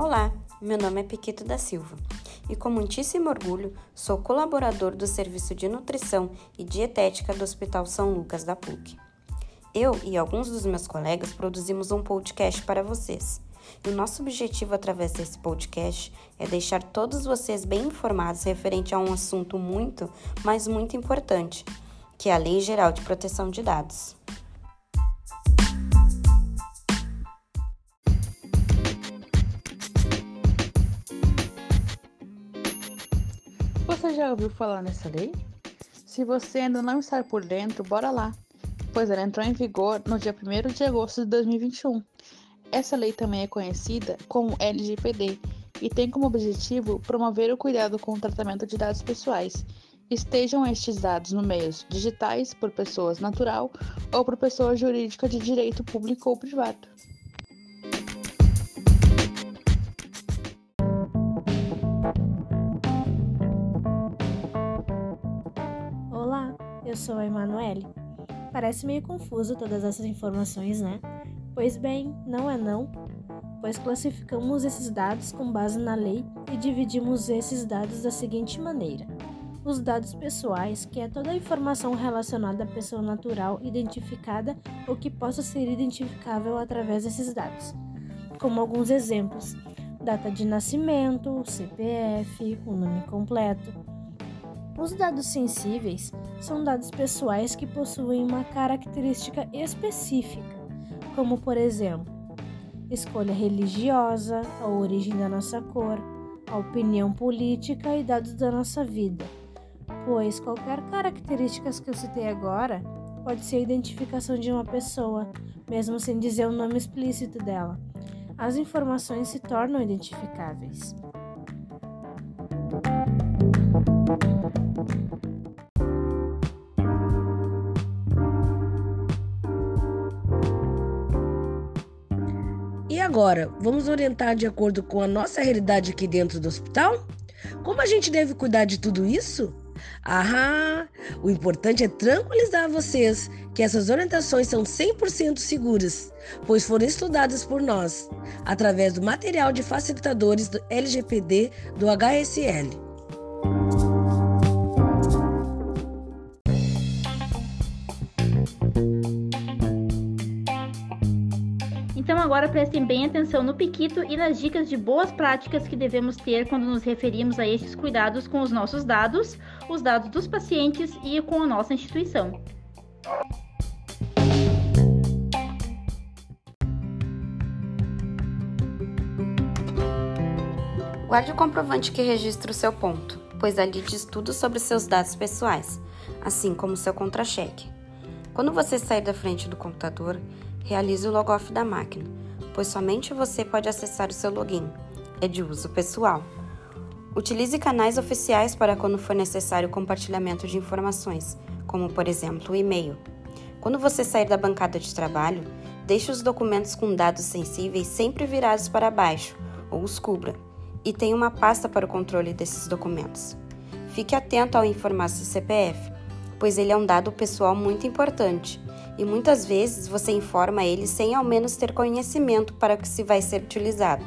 Olá, meu nome é Piquito da Silva e, com muitíssimo orgulho, sou colaborador do Serviço de Nutrição e Dietética do Hospital São Lucas da PUC. Eu e alguns dos meus colegas produzimos um podcast para vocês. E o nosso objetivo através desse podcast é deixar todos vocês bem informados referente a um assunto muito, mas muito importante, que é a Lei Geral de Proteção de Dados. Você já ouviu falar nessa lei? Se você ainda não está por dentro, bora lá, pois ela entrou em vigor no dia 1 de agosto de 2021. Essa lei também é conhecida como LGPD e tem como objetivo promover o cuidado com o tratamento de dados pessoais. Estejam estes dados no meios digitais, por pessoas natural ou por pessoa jurídica de direito público ou privado. Eu sou a Emanuele. Parece meio confuso todas essas informações, né? Pois bem, não é não, pois classificamos esses dados com base na lei e dividimos esses dados da seguinte maneira: os dados pessoais, que é toda a informação relacionada à pessoa natural identificada ou que possa ser identificável através desses dados, como alguns exemplos: data de nascimento, CPF, o nome completo os dados sensíveis são dados pessoais que possuem uma característica específica, como por exemplo, escolha religiosa, a origem da nossa cor, a opinião política e dados da nossa vida, pois qualquer característica que eu citei agora pode ser a identificação de uma pessoa, mesmo sem dizer o nome explícito dela. As informações se tornam identificáveis. Agora, vamos orientar de acordo com a nossa realidade aqui dentro do hospital? Como a gente deve cuidar de tudo isso? Ah, o importante é tranquilizar vocês que essas orientações são 100% seguras, pois foram estudadas por nós, através do material de facilitadores do LGPD do HSL. Então agora prestem bem atenção no Piquito e nas dicas de boas práticas que devemos ter quando nos referimos a estes cuidados com os nossos dados, os dados dos pacientes e com a nossa instituição. Guarde o comprovante que registra o seu ponto, pois ali diz tudo sobre seus dados pessoais, assim como seu contra-cheque. Quando você sair da frente do computador, realize o logoff da máquina, pois somente você pode acessar o seu login. É de uso pessoal. Utilize canais oficiais para quando for necessário compartilhamento de informações, como por exemplo o e-mail. Quando você sair da bancada de trabalho, deixe os documentos com dados sensíveis sempre virados para baixo ou os cubra e tenha uma pasta para o controle desses documentos. Fique atento ao informar seu CPF, pois ele é um dado pessoal muito importante e muitas vezes você informa ele sem ao menos ter conhecimento para o que se vai ser utilizado.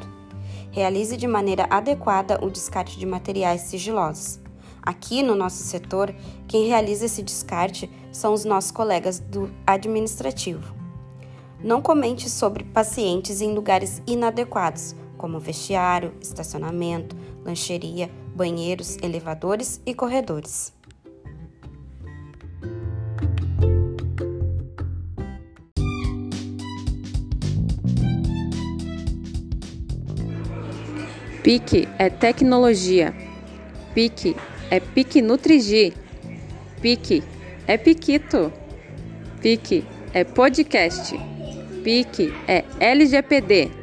Realize de maneira adequada o descarte de materiais sigilosos. Aqui no nosso setor, quem realiza esse descarte são os nossos colegas do administrativo. Não comente sobre pacientes em lugares inadequados, como vestiário, estacionamento, lancheria, banheiros, elevadores e corredores. Pique é tecnologia. Pique é Pique Nutrigi. Pique é Piquito. Pique é podcast. Pique é LGPD.